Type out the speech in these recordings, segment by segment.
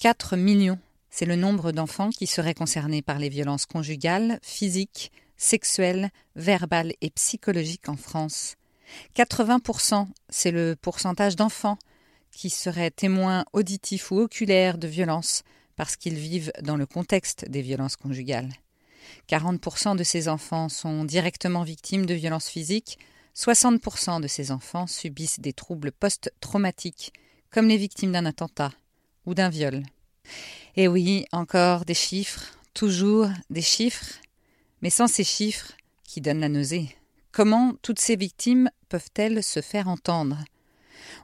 4 millions, c'est le nombre d'enfants qui seraient concernés par les violences conjugales, physiques, sexuelles, verbales et psychologiques en France. 80%, c'est le pourcentage d'enfants qui seraient témoins auditifs ou oculaires de violences parce qu'ils vivent dans le contexte des violences conjugales. 40% de ces enfants sont directement victimes de violences physiques, 60% de ces enfants subissent des troubles post-traumatiques, comme les victimes d'un attentat ou d'un viol. Et oui, encore des chiffres, toujours des chiffres, mais sans ces chiffres qui donnent la nausée. Comment toutes ces victimes peuvent-elles se faire entendre?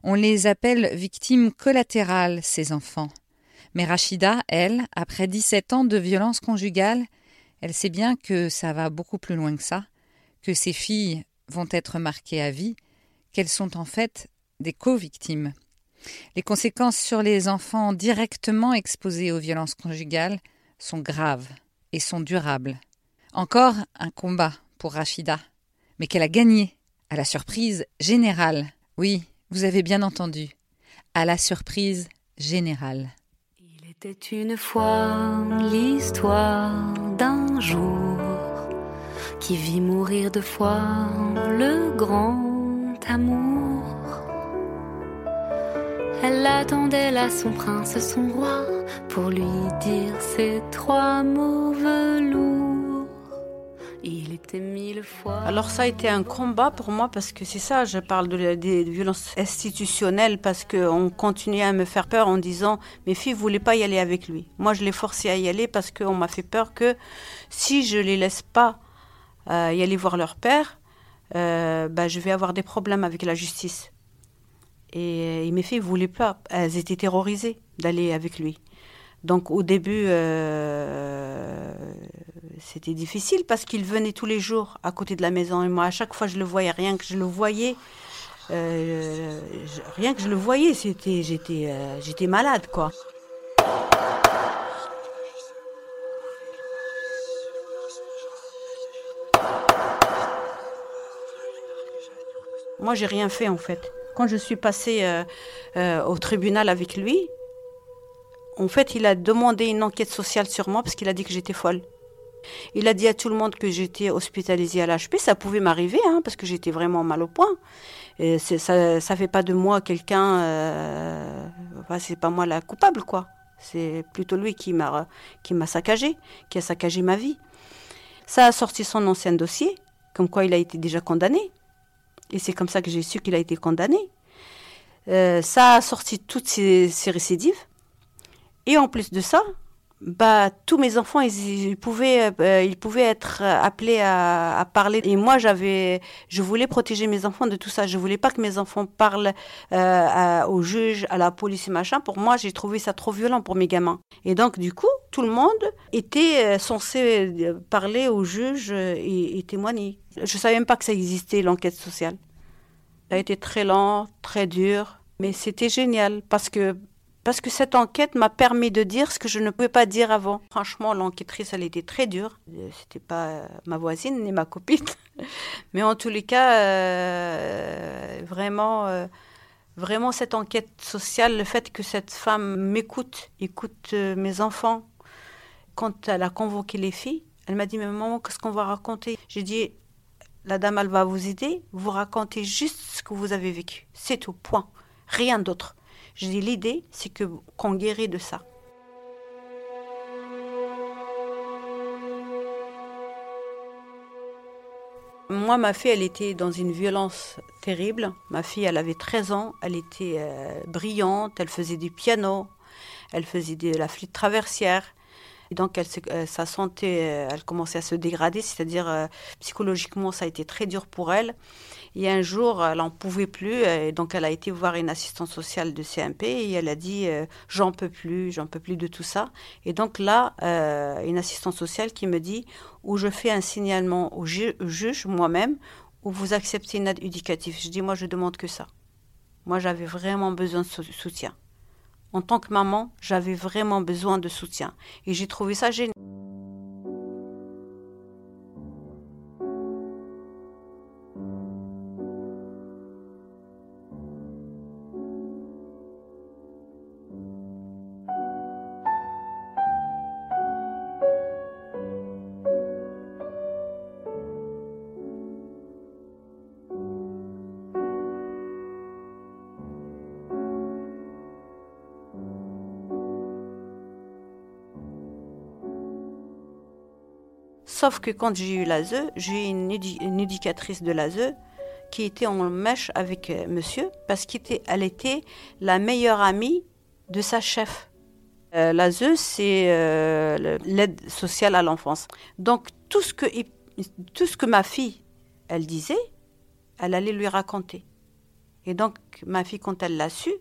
On les appelle victimes collatérales, ces enfants. Mais Rachida, elle, après 17 ans de violence conjugale, elle sait bien que ça va beaucoup plus loin que ça, que ses filles vont être marquées à vie, qu'elles sont en fait des co-victimes. Les conséquences sur les enfants directement exposés aux violences conjugales sont graves et sont durables. Encore un combat pour Rachida, mais qu'elle a gagné, à la surprise générale. Oui, vous avez bien entendu, à la surprise générale. Il était une fois l'histoire d'un jour qui vit mourir de fois le grand amour. Elle attendait là son prince, son roi, pour lui dire ces trois mots velours. Il était mille fois. Alors ça a été un combat pour moi parce que c'est ça, je parle de, des violences institutionnelles parce qu'on continuait à me faire peur en disant mes filles ne voulaient pas y aller avec lui? Moi je l'ai forcé à y aller parce qu'on m'a fait peur que si je les laisse pas euh, y aller voir leur père, euh, bah, je vais avoir des problèmes avec la justice. Et, mes filles voulaient pas, elles étaient terrorisées d'aller avec lui. Donc au début, euh, c'était difficile parce qu'il venait tous les jours à côté de la maison et moi à chaque fois je le voyais, rien que je le voyais, euh, rien que je le voyais, c'était, j'étais, euh, j'étais malade quoi. Moi, j'ai rien fait en fait. Quand je suis passée euh, euh, au tribunal avec lui, en fait, il a demandé une enquête sociale sur moi parce qu'il a dit que j'étais folle. Il a dit à tout le monde que j'étais hospitalisée à l'HP. Ça pouvait m'arriver, hein, parce que j'étais vraiment mal au point. Ça ne fait pas de moi quelqu'un. Euh, c'est pas moi la coupable, quoi. C'est plutôt lui qui m'a qui m'a saccagé, qui a saccagé ma vie. Ça a sorti son ancien dossier, comme quoi il a été déjà condamné. Et c'est comme ça que j'ai su qu'il a été condamné. Euh, ça a sorti toutes ces, récidives. Et en plus de ça, bah, tous mes enfants, ils, pouvaient, euh, ils pouvaient être appelés à, parler. Et moi, j'avais, je voulais protéger mes enfants de tout ça. Je voulais pas que mes enfants parlent euh, aux juges, à la police et machin. Pour moi, j'ai trouvé ça trop violent pour mes gamins. Et donc, du coup, tout le monde était censé parler aux juges et, et témoigner. Je savais même pas que ça existait, l'enquête sociale. Ça a été très lent, très dur, mais c'était génial parce que parce que cette enquête m'a permis de dire ce que je ne pouvais pas dire avant. Franchement, l'enquêtrice, elle était très dure. C'était pas ma voisine ni ma copine, mais en tous les cas, euh, vraiment, euh, vraiment cette enquête sociale, le fait que cette femme m'écoute, écoute euh, mes enfants. Quand elle a convoqué les filles, elle m'a dit mais maman, qu'est-ce qu'on va raconter? J'ai dit la dame, elle va vous aider. Vous racontez juste ce que vous avez vécu. C'est tout, point. Rien d'autre. Je dis, l'idée, c'est que qu'on guérit de ça. Moi, ma fille, elle était dans une violence terrible. Ma fille, elle avait 13 ans, elle était euh, brillante, elle faisait du piano, elle faisait de la flûte traversière. Et donc, euh, sa santé, euh, elle commençait à se dégrader, c'est-à-dire euh, psychologiquement, ça a été très dur pour elle. Et un jour, elle n'en pouvait plus, et donc elle a été voir une assistante sociale de CMP et elle a dit J'en peux plus, j'en peux plus de tout ça. Et donc là, une assistante sociale qui me dit Ou je fais un signalement au, juge moi-même, ou vous acceptez une aide éducative. Je dis Moi, je demande que ça. Moi, j'avais vraiment besoin de soutien en tant que maman, j'avais vraiment besoin de soutien. Et j'ai trouvé ça génial. Sauf que quand j'ai eu l'ASE, j'ai eu une, éducatrice de l'ASE qui était en mèche avec euh, monsieur parce qu'elle était la meilleure amie de sa chef. Euh, L'ASE, c'est euh, l'aide sociale à l'enfance. Donc tout ce, que, tout ce que ma fille, elle disait, elle allait lui raconter. Et donc ma fille, quand elle l'a su,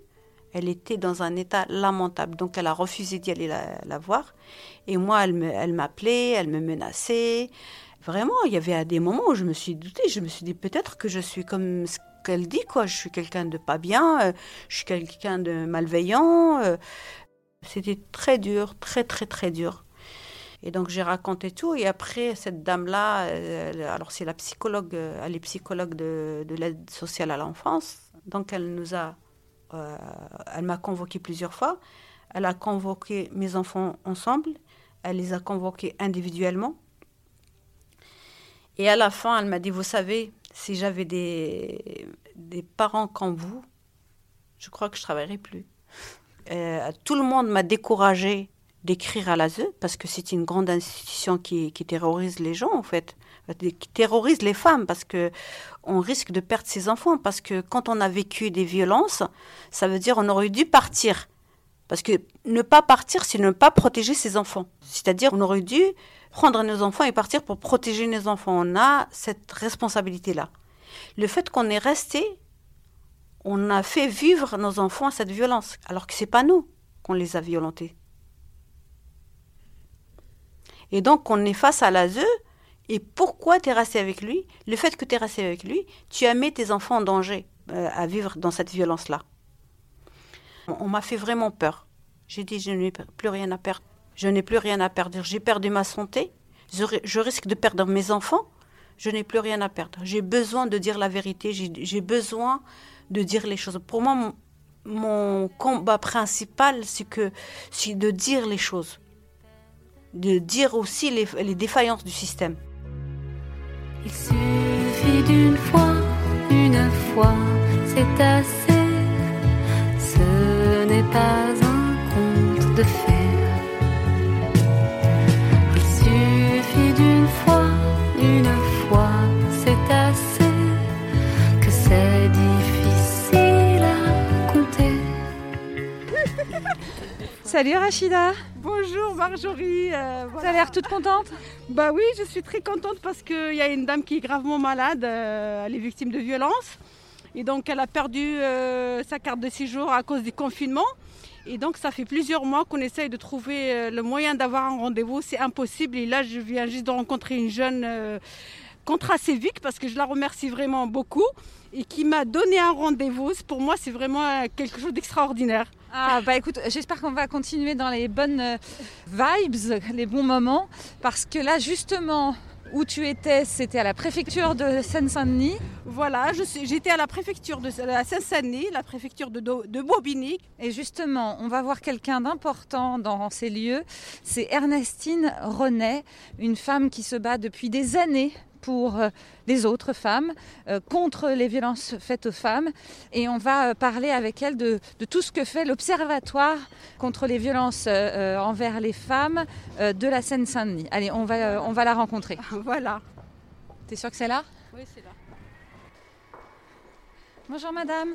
elle était dans un état lamentable. Donc elle a refusé d'y aller la, voir. Et moi, elle m'appelait, elle, elle me menaçait. Vraiment, il y avait des moments où je me suis doutée. Je me suis dit peut-être que je suis comme ce qu'elle dit, quoi. Je suis quelqu'un de pas bien, euh, je suis quelqu'un de malveillant. Euh. C'était très dur, très, très, très dur. Et donc j'ai raconté tout. Et après, cette dame-là, alors c'est la psychologue, elle est psychologue de l'aide sociale à l'enfance. Donc elle nous a euh, elle m'a convoqué plusieurs fois. Elle a convoqué mes enfants ensemble. Elle les a convoqués individuellement. Et à la fin, elle m'a dit, vous savez, si j'avais des, des parents comme vous, je crois que je travaillerais plus. Euh, tout le monde m'a découragé d'écrire à l'ASE parce que c'est une grande institution qui, terrorise les gens en fait, qui terrorise les femmes parce que on risque de perdre ses enfants parce que quand on a vécu des violences, ça veut dire on aurait dû partir. Parce que ne pas partir, c'est ne pas protéger ses enfants. C'est-à-dire on aurait dû prendre nos enfants et partir pour protéger nos enfants. On a cette responsabilité-là. Le fait qu'on est resté, on a fait vivre nos enfants à cette violence, alors que c'est pas nous qu'on les a violentés. Et donc on est face à l'ASE et pourquoi resté avec lui? Le fait que resté avec lui, tu as mis tes enfants en danger euh, à vivre dans cette violence-là. On, m'a fait vraiment peur. J'ai dit, je n'ai plus rien à perdre. Je n'ai plus rien à perdre. J'ai perdu ma santé. Je, risque de perdre mes enfants. Je n'ai plus rien à perdre. J'ai besoin de dire la vérité. J'ai besoin de dire les choses. Pour moi, mon, combat principal, c'est que c'est de dire les choses. De dire aussi les défaillances du système. Il suffit d'une fois, une fois, c'est assez. Ce n'est pas un conte de fées. Il suffit d'une fois, une fois, c'est assez. Que c'est difficile à compter. Salut Rachida Bonjour Marjorie. Euh, Tu as l'air toute contente? Bah oui, je suis très contente parce qu'il y a une dame qui est gravement malade, euh, elle est victime de violence. Et donc elle a perdu euh, sa carte de séjour à cause du confinement. Et donc ça fait plusieurs mois qu'on essaye de trouver le moyen d'avoir un rendez-vous. C'est impossible. Et là, je viens juste de rencontrer une jeune contracévique parce que je la remercie vraiment beaucoup et qui m'a donné un rendez-vous. Pour moi, c'est vraiment quelque chose d'extraordinaire. Ah bah écoute, j'espère qu'on va continuer dans les bonnes euh, vibes, les bons moments, parce que là justement où tu étais, c'était à la préfecture de Seine-Saint-Denis. Voilà, j'étais à la préfecture de Seine-Saint-Denis, la préfecture de, de Bobigny. Et justement, on va voir quelqu'un d'important dans ces lieux. C'est Ernestine Renet, une femme qui se bat depuis des années pour euh, les autres femmes, euh, contre les violences faites aux femmes. Et on va euh, parler avec elle de, tout ce que fait l'Observatoire contre les violences envers les femmes de la Seine-Saint-Denis. Allez, on va, on va la rencontrer. Voilà. T'es sûre que c'est là? Oui, c'est là. Bonjour madame.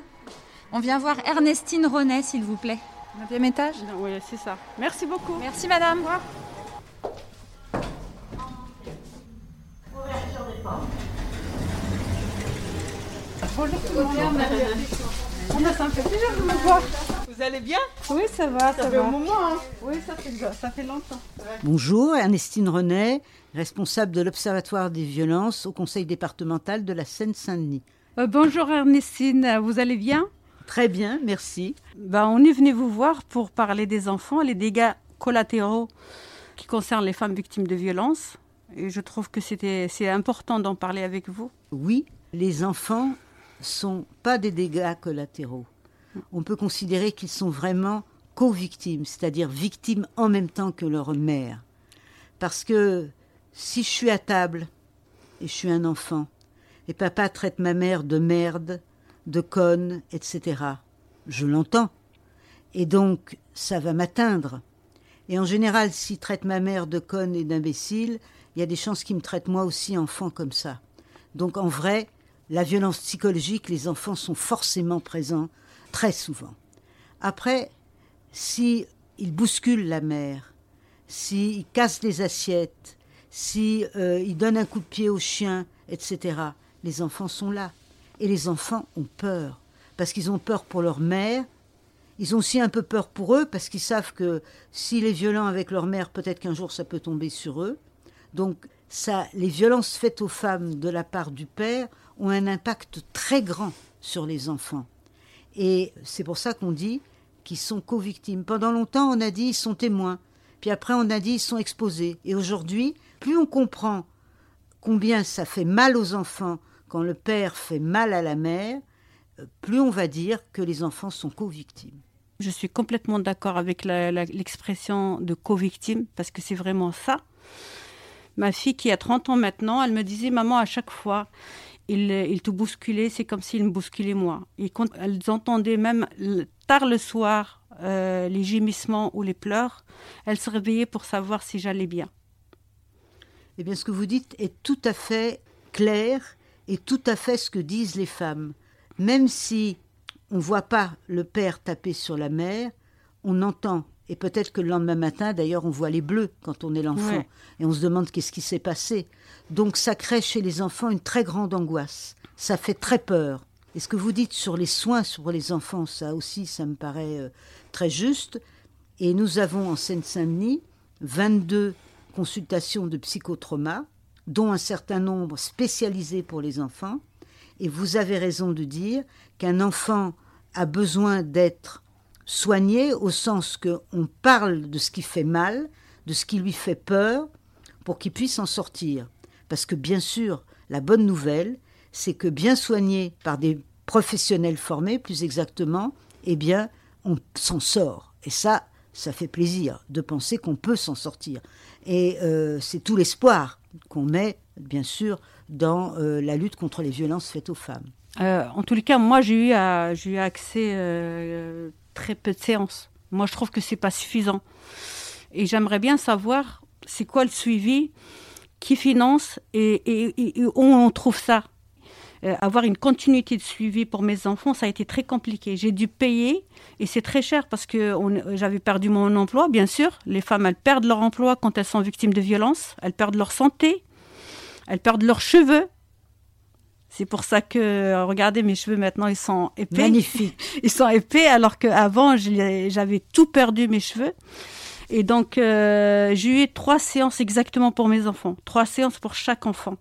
On vient voir Ernestine Renet, s'il vous plaît. Neuvième étage? Oui, c'est ça. Merci beaucoup. Merci madame. Au revoir. Bonjour tout le monde. On a ça me fait plaisir de vous voir. Vous allez bien? Oui, ça va, ça, ça fait un moment. Hein oui, ça fait, ça fait longtemps. Bonjour, Ernestine Renet, responsable de l'Observatoire des violences au Conseil départemental de la Seine-Saint-Denis. Euh, bonjour Ernestine, vous allez bien? Très bien, merci. Ben, on est venu vous voir pour parler des enfants, les dégâts collatéraux qui concernent les femmes victimes de violences. Et je trouve que c'était, c'est important d'en parler avec vous. Oui, les enfants sont pas des dégâts collatéraux. On peut considérer qu'ils sont vraiment co-victimes, c'est-à-dire victimes en même temps que leur mère. Parce que si je suis à table et je suis un enfant, et papa traite ma mère de merde, de conne, etc., je l'entends. Et donc, ça va m'atteindre. Et en général, s'il traite ma mère de conne et d'imbécile, il y a des chances qu'ils me traitent moi aussi enfant comme ça. Donc en vrai, la violence psychologique, les enfants sont forcément présents très souvent. Après, si ils bousculent la mère, s'ils cassent les assiettes, si euh, ils donnent un coup de pied au chien, etc., les enfants sont là. Et les enfants ont peur, parce qu'ils ont peur pour leur mère, ils ont aussi un peu peur pour eux, parce qu'ils savent que s'il est violent avec leur mère, peut-être qu'un jour ça peut tomber sur eux. Donc ça, les violences faites aux femmes de la part du père ont un impact très grand sur les enfants. Et c'est pour ça qu'on dit qu'ils sont co-victimes. Pendant longtemps, on a dit ils sont témoins. Puis après, on a dit ils sont exposés. Et aujourd'hui, plus on comprend combien ça fait mal aux enfants quand le père fait mal à la mère, euh, plus on va dire que les enfants sont co-victimes. Je suis complètement d'accord avec l'expression de co-victime parce que c'est vraiment ça. Ma fille qui a 30 ans maintenant, elle me disait, maman, à chaque fois, il, il te bousculait, c'est comme s'il me bousculait moi. Et quand elles entendaient même tard le soir euh, les gémissements ou les pleurs, elles se réveillaient pour savoir si j'allais bien. Eh bien, ce que vous dites est tout à fait clair et tout à fait ce que disent les femmes. Même si on ne voit pas le père taper sur la mère, on entend. Et peut-être que le lendemain matin, d'ailleurs, on voit les bleus quand on est l'enfant. Et on se demande qu'est-ce qui s'est passé. Donc ça crée chez les enfants une très grande angoisse. Ça fait très peur. Et ce que vous dites sur les soins sur les enfants, ça aussi, ça me paraît euh, très juste. Et nous avons en Seine-Saint-Denis 22 consultations de psychotrauma, dont un certain nombre spécialisés pour les enfants. Et vous avez raison de dire qu'un enfant a besoin d'être soigné au sens qu'on parle de ce qui fait mal, de ce qui lui fait peur, pour qu'il puisse en sortir. Parce que bien sûr, la bonne nouvelle, c'est que bien soigné par des professionnels formés, plus exactement, eh bien, on s'en sort. Et ça, ça fait plaisir de penser qu'on peut s'en sortir. Et euh, c'est tout l'espoir qu'on met, bien sûr, dans euh, la lutte contre les violences faites aux femmes. Euh, en tous les cas, moi, j'ai eu accès très peu de séances. Moi, je trouve que c'est pas suffisant. Et j'aimerais bien savoir c'est quoi le suivi, qui finance et où on trouve ça? Euh, avoir une continuité de suivi pour mes enfants, ça a été très compliqué. J'ai dû payer et c'est très cher parce que j'avais perdu mon emploi, bien sûr. Les femmes, elles perdent leur emploi quand elles sont victimes de violences, elles perdent leur santé, elles perdent leurs cheveux. C'est pour ça que, regardez, mes cheveux maintenant, ils sont épais. Magnifiques. Ils sont épais alors qu'avant, j'avais tout perdu mes cheveux. Et donc, euh, j'ai eu trois séances exactement pour mes enfants. Trois séances pour chaque enfant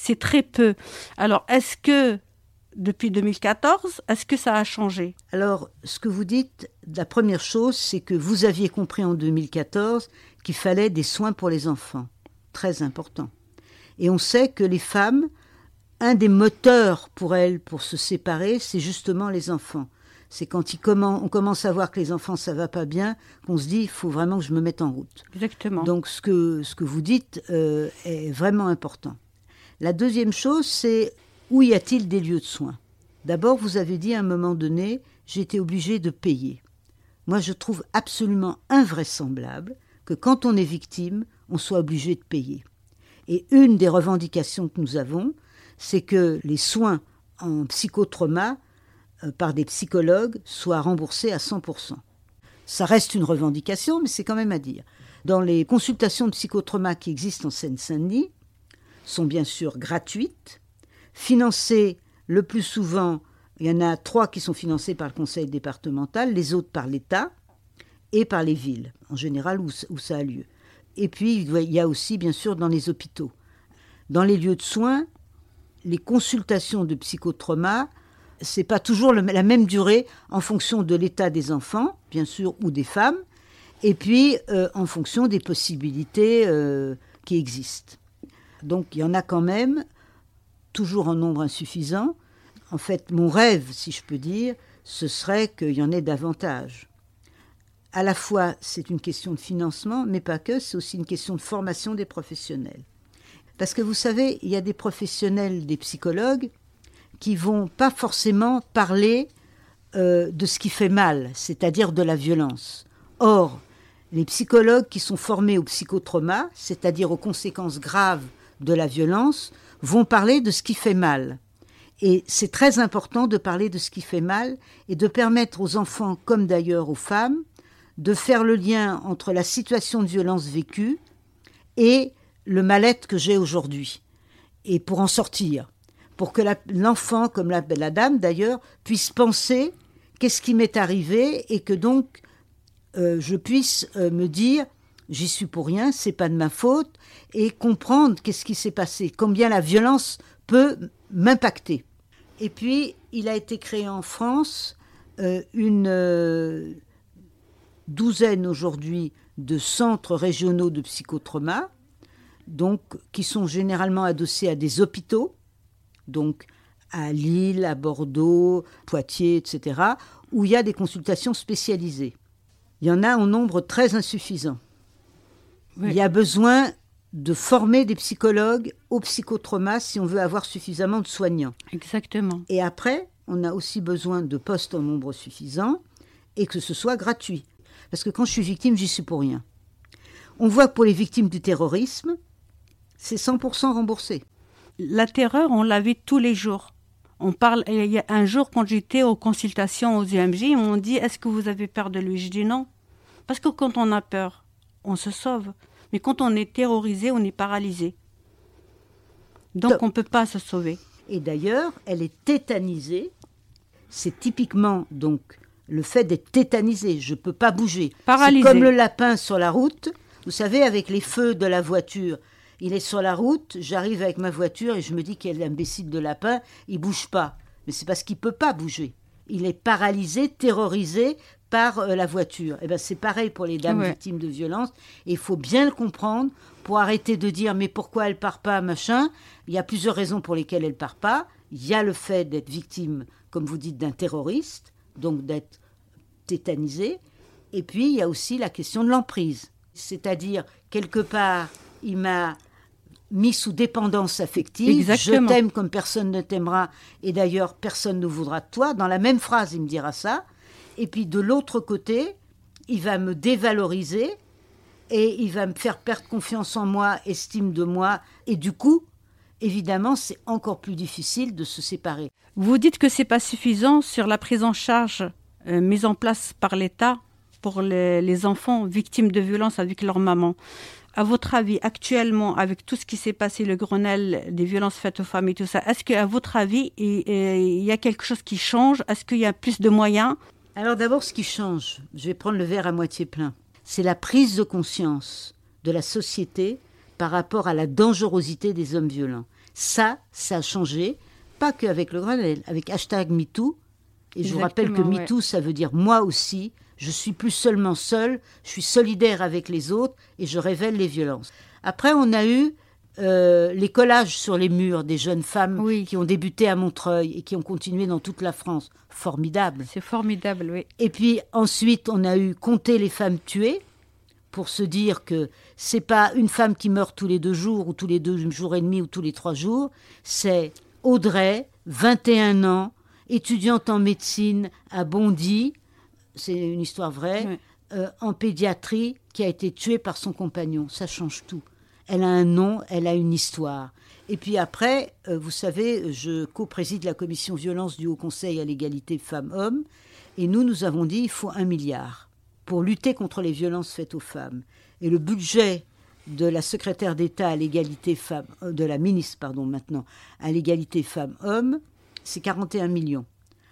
c'est très peu. Alors, est-ce que depuis 2014, est-ce que ça a changé? Alors, ce que vous dites, la première chose, c'est que vous aviez compris en 2014 qu'il fallait des soins pour les enfants. Très important. Et on sait que les femmes, un des moteurs pour elles pour se séparer, c'est justement les enfants. C'est quand on commence à voir que les enfants ça va pas bien qu'on se dit il faut vraiment que je me mette en route. Exactement. Donc ce que ce que vous dites euh, est vraiment important. La deuxième chose, c'est où y a-t-il des lieux de soins? D'abord, vous avez dit à un moment donné, j'ai été obligé de payer. Moi, je trouve absolument invraisemblable que quand on est victime, on soit obligé de payer. Et une des revendications que nous avons, c'est que les soins en psychotrauma euh, par des psychologues soient remboursés à 100%. Ça reste une revendication, mais c'est quand même à dire. Dans les consultations de psychotrauma qui existent en Seine-Saint-Denis, sont bien sûr gratuites, financées le plus souvent, il y en a trois qui sont financées par le conseil départemental, les autres par l'État et par les villes, en général où, où, ça a lieu. Et puis, il y a aussi, bien sûr, dans les hôpitaux. Dans les lieux de soins, les consultations de psychotrauma, c'est pas toujours la même durée en fonction de l'état des enfants, bien sûr, ou des femmes, et puis euh, en fonction des possibilités euh, qui existent. Donc il y en a quand même, toujours en nombre insuffisant. En fait, mon rêve, si je peux dire, ce serait qu'il y en ait davantage. À la fois, c'est une question de financement, mais pas que, c'est aussi une question de formation des professionnels. Parce que vous savez, il y a des professionnels, des psychologues, qui vont pas forcément parler euh, de ce qui fait mal, c'est-à-dire de la violence. Or, Les psychologues qui sont formés au psychotrauma, c'est-à-dire aux conséquences graves de la violence, vont parler de ce qui fait mal. Et c'est très important de parler de ce qui fait mal et de permettre aux enfants, comme d'ailleurs aux femmes, de faire le lien entre la situation de violence vécue et le mal-être que j'ai aujourd'hui. Et pour en sortir, pour que l'enfant, comme la, dame d'ailleurs, puisse penser qu'est-ce qui m'est arrivé et que donc euh, je puisse euh, me dire j'y suis pour rien, c'est pas de ma faute, et comprendre qu'est-ce qui s'est passé, combien la violence peut m'impacter. Et puis, il a été créé en France euh, une douzaine aujourd'hui de centres régionaux de psychotrauma, donc qui sont généralement adossés à des hôpitaux, donc à Lille, à Bordeaux, Poitiers, etc., où il y a des consultations spécialisées. Il y en a en nombre très insuffisant. Il y a besoin de former des psychologues au psychotrauma si on veut avoir suffisamment de soignants. Exactement. Et après, on a aussi besoin de postes en nombre suffisant et que ce soit gratuit. Parce que quand je suis victime, j'y suis pour rien. On voit que pour les victimes du terrorisme, c'est 100% remboursé. La terreur, on la vit tous les jours. On parle, il y a un jour, quand j'étais aux consultations aux UMJ, m'ont dit Est-ce que vous avez peur de lui? Je dis non. Parce que quand on a peur, on se sauve. Mais quand on est terrorisé, on est paralysé. Donc on ne peut pas se sauver. Et d'ailleurs, elle est tétanisée. C'est typiquement donc le fait d'être tétanisé. Je ne peux pas bouger. Paralysé. comme le lapin sur la route. Vous savez, avec les feux de la voiture, il est sur la route, j'arrive avec ma voiture et je me dis quel imbécile de lapin, il bouge pas. Mais c'est parce qu'il peut pas bouger. Il est paralysé, terrorisé par euh, la voiture. Et eh ben c'est pareil pour les dames victimes de violence. Et il faut bien le comprendre pour arrêter de dire mais pourquoi elle part pas machin. Il y a plusieurs raisons pour lesquelles elle part pas. Il y a le fait d'être victime, comme vous dites, d'un terroriste, donc d'être tétanisé. Et puis il y a aussi la question de l'emprise, c'est-à-dire quelque part il m'a mis sous dépendance affective. Je t'aime comme personne ne t'aimera, et d'ailleurs personne ne voudra de toi. Dans la même phrase, il me dira ça. Et puis de l'autre côté, il va me dévaloriser et il va me faire perdre confiance en moi, estime de moi. Et du coup, évidemment, c'est encore plus difficile de se séparer. Vous dites que c'est pas suffisant sur la prise en charge euh, mise en place par l'État pour les, les, enfants victimes de violences avec leur maman. À votre avis, actuellement, avec tout ce qui s'est passé, le Grenelle des violences faites aux femmes et tout ça, est-ce qu'à votre avis, il y a quelque chose qui change? Est-ce qu'il y a plus de moyens? Alors d'abord, ce qui change, je vais prendre le verre à moitié plein, c'est la prise de conscience de la société par rapport à la dangerosité des hommes violents. Ça, ça a changé, pas qu'avec le Grenelle, avec hashtag MeToo. Et je vous rappelle que MeToo, ça veut dire moi aussi, je suis plus seulement seul, je suis solidaire avec les autres et je révèle les violences. Après, on a eu euh, les collages sur les murs des jeunes femmes qui ont débuté à Montreuil et qui ont continué dans toute la France. Formidable. C'est formidable, oui. Et puis ensuite, on a eu compter les femmes tuées pour se dire que c'est pas une femme qui meurt tous les deux jours ou tous les deux jours et demi ou tous les trois jours, c'est Audrey, 21 ans, étudiante en médecine à Bondy, c'est une histoire vraie, euh, en pédiatrie, qui a été tuée par son compagnon. Ça change tout elle a un nom, elle a une histoire. Et puis après, euh, vous savez, je co-préside la commission violence du Haut Conseil à l'égalité femmes-hommes, et nous, nous avons dit il faut un milliard pour lutter contre les violences faites aux femmes. Et le budget de la secrétaire d'État à l'égalité femmes, euh, de la ministre, pardon, maintenant, à l'égalité femmes-hommes, c'est 41 millions.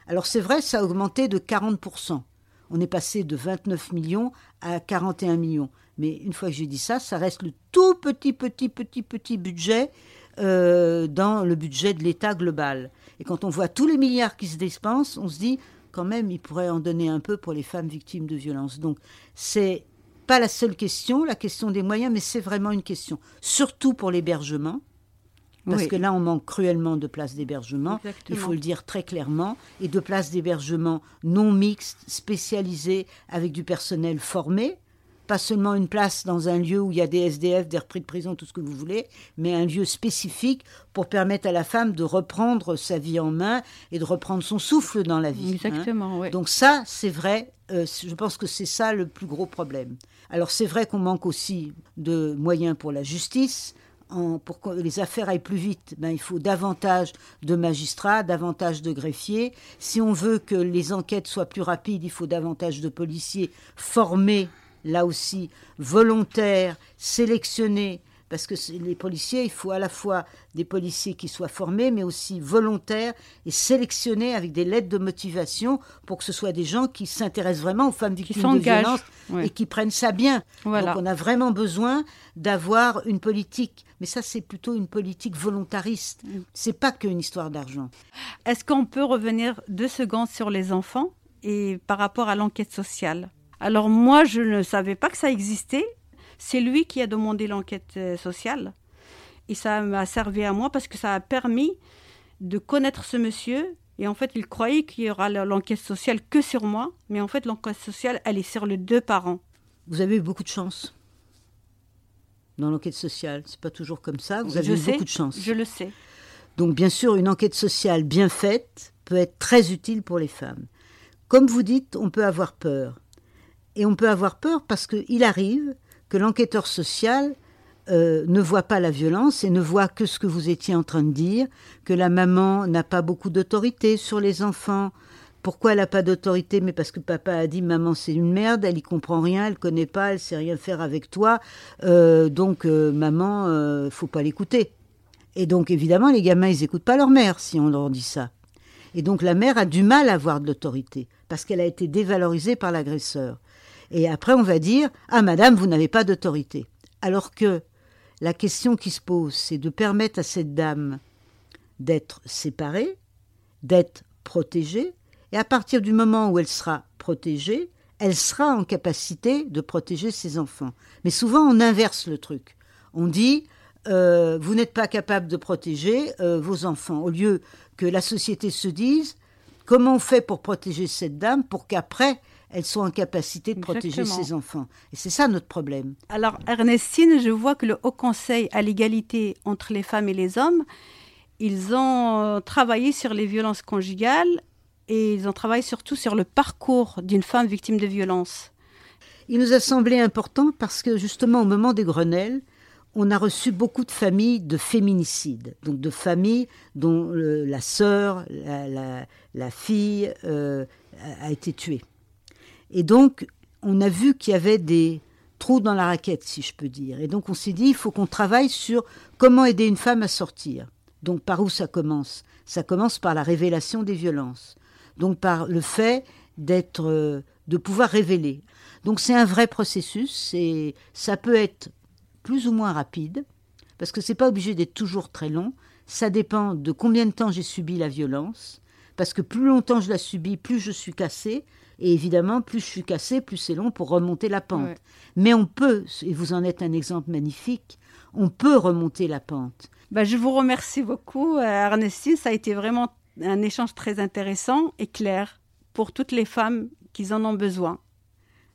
Alors c'est vrai, ça a augmenté de 40%. On est passé de 29 millions à 41 millions. Mais une fois que j'ai dit ça, ça reste le tout petit, petit, petit, petit budget euh, dans le budget de l'État global. Et quand on voit tous les milliards qui se dépensent, on se dit quand même, il pourrait en donner un peu pour les femmes victimes de violences. Donc, c'est pas la seule question, la question des moyens, mais c'est vraiment une question, surtout pour l'hébergement. Parce que là, on manque cruellement de places d'hébergement, il faut le dire très clairement, et de places d'hébergement non mixtes, spécialisées, avec du personnel formé, pas seulement une place dans un lieu où il y a des SDF, des repris de prison, tout ce que vous voulez, mais un lieu spécifique pour permettre à la femme de reprendre sa vie en main et de reprendre son souffle dans la vie. hein. Exactement, oui. Donc ça, c'est vrai, euh, je pense que c'est ça le plus gros problème. Alors c'est vrai qu'on manque aussi de moyens pour la justice. Pour que les affaires aillent plus vite, ben, il faut davantage de magistrats, davantage de greffiers. Si on veut que les enquêtes soient plus rapides, il faut davantage de policiers formés, là aussi, volontaires, sélectionnés. Parce que les policiers, il faut à la fois des policiers qui soient formés, mais aussi volontaires et sélectionnés avec des lettres de motivation pour que ce soit des gens qui s'intéressent vraiment aux femmes victimes de s'engagent, violence ouais. et qui prennent ça bien. Voilà. Donc on a vraiment besoin d'avoir une politique, mais ça c'est plutôt une politique volontariste. Mm. C'est pas qu'une histoire d'argent. Est-ce qu'on peut revenir deux secondes sur les enfants et par rapport à l'enquête sociale? Alors moi, je ne savais pas que ça existait. C'est lui qui a demandé l'enquête euh, sociale. Et ça m'a servi à moi parce que ça a permis de connaître ce monsieur. Et en fait, il croyait qu'il y aura l'enquête sociale que sur moi. Mais en fait, l'enquête sociale, elle est sur les deux parents. Vous avez eu beaucoup de chance dans l'enquête sociale. C'est pas toujours comme ça. Vous avez je eu sais, beaucoup de chance. Je le sais. Donc bien sûr, une enquête sociale bien faite peut être très utile pour les femmes. Comme vous dites, on peut avoir peur. Et on peut avoir peur parce qu'il arrive que l'enquêteur social euh, ne voit pas la violence et ne voit que ce que vous étiez en train de dire, que la maman n'a pas beaucoup d'autorité sur les enfants. Pourquoi elle n'a pas d'autorité? Mais parce que papa a dit maman c'est une merde, elle y comprend rien, elle connaît pas, elle sait rien faire avec toi, Euh, donc euh, maman, euh, faut pas l'écouter. Et donc, évidemment, les gamins, ils n'écoutent pas leur mère si on leur dit ça. Et donc, la mère a du mal à avoir de l'autorité parce qu'elle a été dévalorisée par l'agresseur. Et après, on va dire Ah, madame, vous n'avez pas d'autorité. Alors que la question qui se pose, c'est de permettre à cette dame d'être séparée, d'être protégée, et à partir du moment où elle sera protégée, elle sera en capacité de protéger ses enfants. Mais souvent, on inverse le truc. On dit euh, vous n'êtes pas capable de protéger euh, vos enfants, au lieu que la société se dise comment on fait pour protéger cette dame pour qu'après elle soit en capacité de protéger Exactement. ses enfants. Et c'est ça notre problème. Alors, Ernestine, je vois que le Haut Conseil à l'égalité entre les femmes et les hommes, ils ont euh, travaillé sur les violences conjugales et ils ont travaillé surtout sur le parcours d'une femme victime de violence. Il nous a semblé important parce que justement au moment des Grenelles, on a reçu beaucoup de familles de féminicides, donc de familles dont euh, la sœur, la, la- la fille euh, a été tuée. Et donc, on a vu qu'il y avait des trous dans la raquette, si je peux dire. Et donc, on s'est dit, il faut qu'on travaille sur comment aider une femme à sortir. Donc, par où ça commence? Ça commence par la révélation des violences. Donc, par le fait d'être, euh, de pouvoir révéler. Donc, c'est un vrai processus. Et ça peut être plus ou moins rapide, parce que c'est pas obligé d'être toujours très long. Ça dépend de combien de temps j'ai subi la violence, parce que plus longtemps je la subis, plus je suis cassée, et évidemment, plus je suis cassée, plus c'est long pour remonter la pente. Ouais. Mais on peut, et vous en êtes un exemple magnifique, on peut remonter la pente. Ben, je vous remercie beaucoup, euh, Ernestine. Ça a été vraiment un échange très intéressant et clair pour toutes les femmes qui en ont besoin.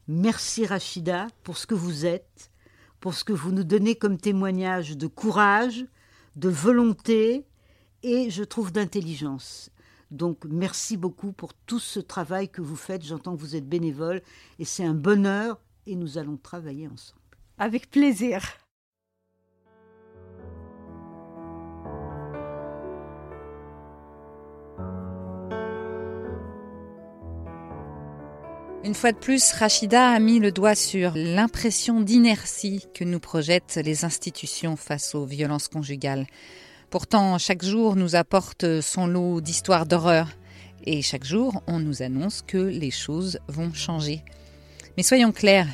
Merci Rachida pour ce que vous êtes, pour ce que vous nous donnez comme témoignage de courage, de volonté et je trouve d'intelligence. Donc merci beaucoup pour tout ce travail que vous faites. J'entends que vous êtes bénévole et c'est un bonheur et nous allons travailler ensemble. Avec plaisir. Une fois de plus, Rachida a mis le doigt sur l'impression d'inertie que nous projettent les institutions face aux violences conjugales. Pourtant, chaque jour nous apporte son lot d'histoires d'horreur. Et chaque jour, on nous annonce que les choses vont changer. Mais soyons clairs,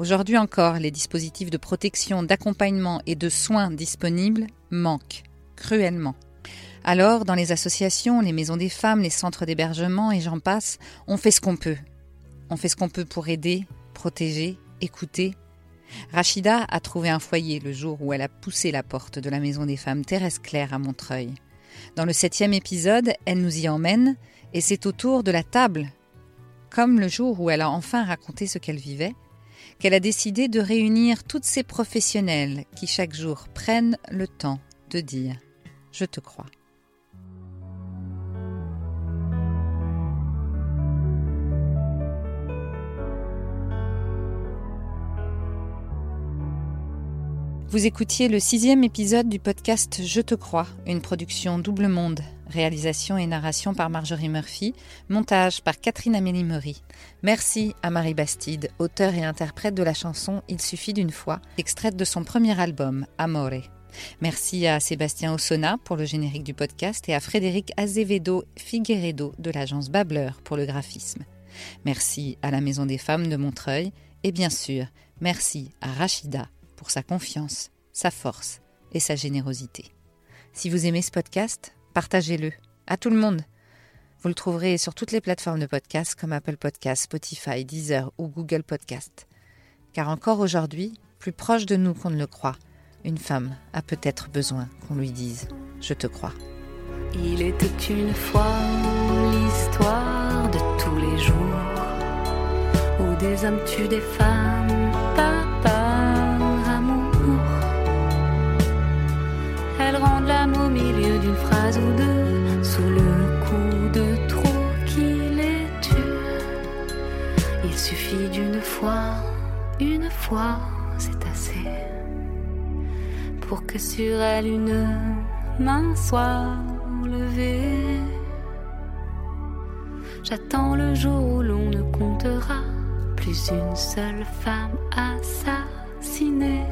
aujourd'hui encore, les dispositifs de protection, d'accompagnement et de soins disponibles manquent cruellement. Alors, dans les associations, les maisons des femmes, les centres d'hébergement et j'en passe, on fait ce qu'on peut. On fait ce qu'on peut pour aider, protéger, écouter. Rachida a trouvé un foyer le jour où elle a poussé la porte de la maison des femmes Thérèse Claire à Montreuil. Dans le septième épisode, elle nous y emmène et c'est autour de la table, comme le jour où elle a enfin raconté ce qu'elle vivait, qu'elle a décidé de réunir toutes ces professionnelles qui chaque jour prennent le temps de dire ⁇ Je te crois ⁇ Vous écoutiez le sixième épisode du podcast Je te crois, une production double monde. Réalisation et narration par Marjorie Murphy. Montage par Catherine Amélie Meury. Merci à Marie Bastide, auteure et interprète de la chanson Il suffit d'une fois, extraite de son premier album, Amore. Merci à Sébastien Ossona pour le générique du podcast et à Frédéric Azevedo Figueredo de l'agence Babbleur pour le graphisme. Merci à la Maison des Femmes de Montreuil et bien sûr, merci à Rachida pour sa confiance, sa force et sa générosité. Si vous aimez ce podcast, partagez-le à tout le monde. Vous le trouverez sur toutes les plateformes de podcast comme Apple Podcast, Spotify, Deezer ou Google Podcast. Car encore aujourd'hui, plus proche de nous qu'on ne le croit, une femme a peut-être besoin qu'on lui dise ⁇ Je te crois ⁇ Il était une fois l'histoire de tous les jours où des hommes tuent des femmes, d'une phrase ou deux, sous le coup de trop qui les tue. Il suffit d'une fois, une fois, c'est assez, pour que sur elle une main soit levée. J'attends le jour où l'on ne comptera plus une seule femme assassinée.